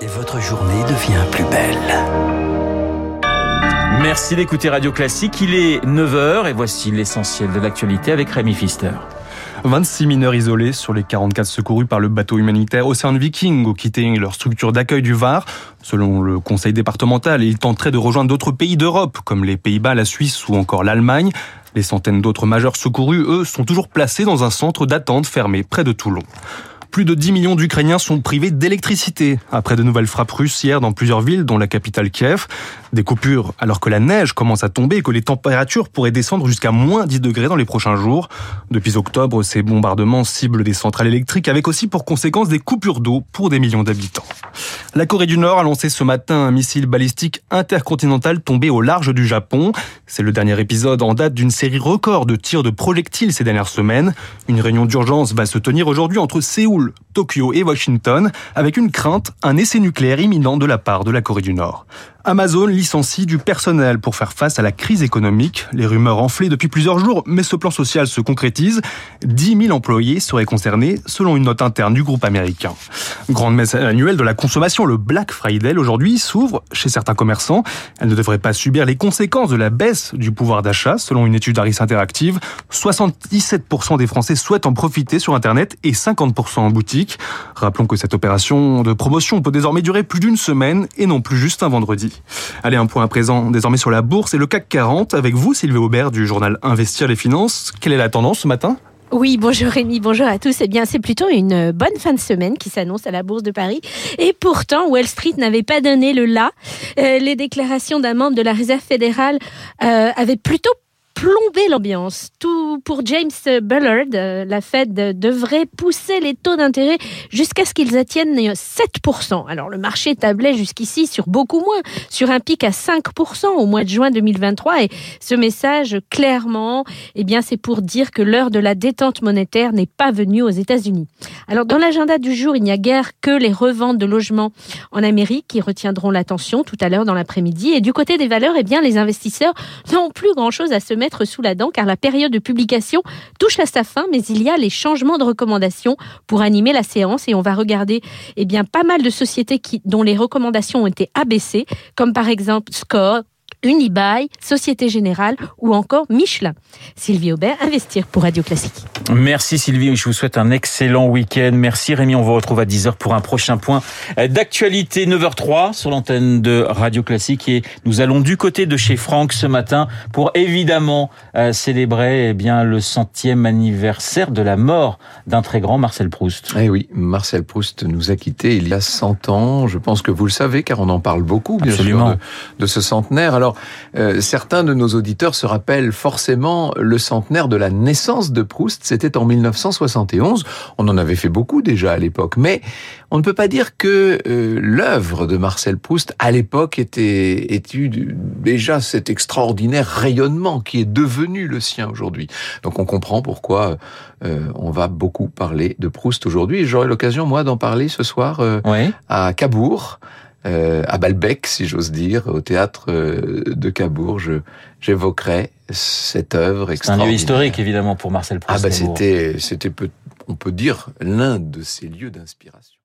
Et votre journée devient plus belle. Merci d'écouter Radio Classique. Il est 9h et voici l'essentiel de l'actualité avec Rémi Pfister. 26 mineurs isolés sur les 44 secourus par le bateau humanitaire Ocean Viking ont quitté leur structure d'accueil du Var. Selon le conseil départemental, ils tenteraient de rejoindre d'autres pays d'Europe, comme les Pays-Bas, la Suisse ou encore l'Allemagne. Les centaines d'autres majeurs secourus, eux, sont toujours placés dans un centre d'attente fermé près de Toulon. Plus de 10 millions d'Ukrainiens sont privés d'électricité après de nouvelles frappes russes hier dans plusieurs villes, dont la capitale Kiev. Des coupures alors que la neige commence à tomber et que les températures pourraient descendre jusqu'à moins 10 degrés dans les prochains jours. Depuis octobre, ces bombardements ciblent des centrales électriques avec aussi pour conséquence des coupures d'eau pour des millions d'habitants. La Corée du Nord a lancé ce matin un missile balistique intercontinental tombé au large du Japon. C'est le dernier épisode en date d'une série record de tirs de projectiles ces dernières semaines. Une réunion d'urgence va se tenir aujourd'hui entre Séoul, Tokyo et Washington avec une crainte, un essai nucléaire imminent de la part de la Corée du Nord. Amazon licencie du personnel pour faire face à la crise économique. Les rumeurs enflées depuis plusieurs jours, mais ce plan social se concrétise. 10 000 employés seraient concernés, selon une note interne du groupe américain. Grande messe annuelle de la consommation, le Black Friday aujourd'hui s'ouvre chez certains commerçants. Elle ne devrait pas subir les conséquences de la baisse du pouvoir d'achat, selon une étude Harris Interactive. 77% des Français souhaitent en profiter sur Internet et 50% en boutique. Rappelons que cette opération de promotion peut désormais durer plus d'une semaine et non plus juste un vendredi. Allez, un point à présent désormais sur la bourse et le CAC 40 avec vous, Sylvie Aubert du journal Investir les finances. Quelle est la tendance ce matin? Oui, bonjour Rémi, bonjour à tous. Eh bien, c'est plutôt une bonne fin de semaine qui s'annonce à la Bourse de Paris. Et pourtant, Wall Street n'avait pas donné le là. Euh, les déclarations d'un membre de la Réserve fédérale euh, avaient plutôt plomber l'ambiance. Tout pour James Bullard, euh, la Fed devrait pousser les taux d'intérêt jusqu'à ce qu'ils atteignent 7%. Alors le marché tablait jusqu'ici sur beaucoup moins, sur un pic à 5% au mois de juin 2023 et ce message clairement, eh bien c'est pour dire que l'heure de la détente monétaire n'est pas venue aux États-Unis. Alors dans l'agenda du jour, il n'y a guère que les reventes de logements en Amérique qui retiendront l'attention tout à l'heure dans l'après-midi et du côté des valeurs, eh bien les investisseurs n'ont plus grand-chose à se mettre sous la dent car la période de publication touche à sa fin, mais il y a les changements de recommandations pour animer la séance et on va regarder eh bien, pas mal de sociétés qui, dont les recommandations ont été abaissées, comme par exemple Score, Unibail, Société Générale ou encore Michelin. Sylvie Aubert, Investir pour Radio Classique. Merci Sylvie, je vous souhaite un excellent week-end. Merci Rémi, on vous retrouve à 10h pour un prochain point d'actualité 9h03 sur l'antenne de Radio Classique et nous allons du côté de chez Franck ce matin pour évidemment euh, célébrer eh bien le centième anniversaire de la mort d'un très grand Marcel Proust. Eh oui, Marcel Proust nous a quittés il y a 100 ans, je pense que vous le savez car on en parle beaucoup bien Absolument. sûr de, de ce centenaire. Alors euh, certains de nos auditeurs se rappellent forcément le centenaire de la naissance de Proust. C'était en 1971. On en avait fait beaucoup déjà à l'époque, mais on ne peut pas dire que euh, l'œuvre de Marcel Proust à l'époque était, était eu déjà cet extraordinaire rayonnement qui est devenu le sien aujourd'hui. Donc on comprend pourquoi euh, on va beaucoup parler de Proust aujourd'hui. J'aurai l'occasion moi d'en parler ce soir à Cabourg. Euh, à Balbec, si j'ose dire, au théâtre euh, de Cabourg, j'évoquerai cette œuvre C'est un extraordinaire. lieu historique évidemment pour Marcel Ah Proust. bah Cabourg. c'était, c'était, on peut dire, l'un de ses lieux d'inspiration.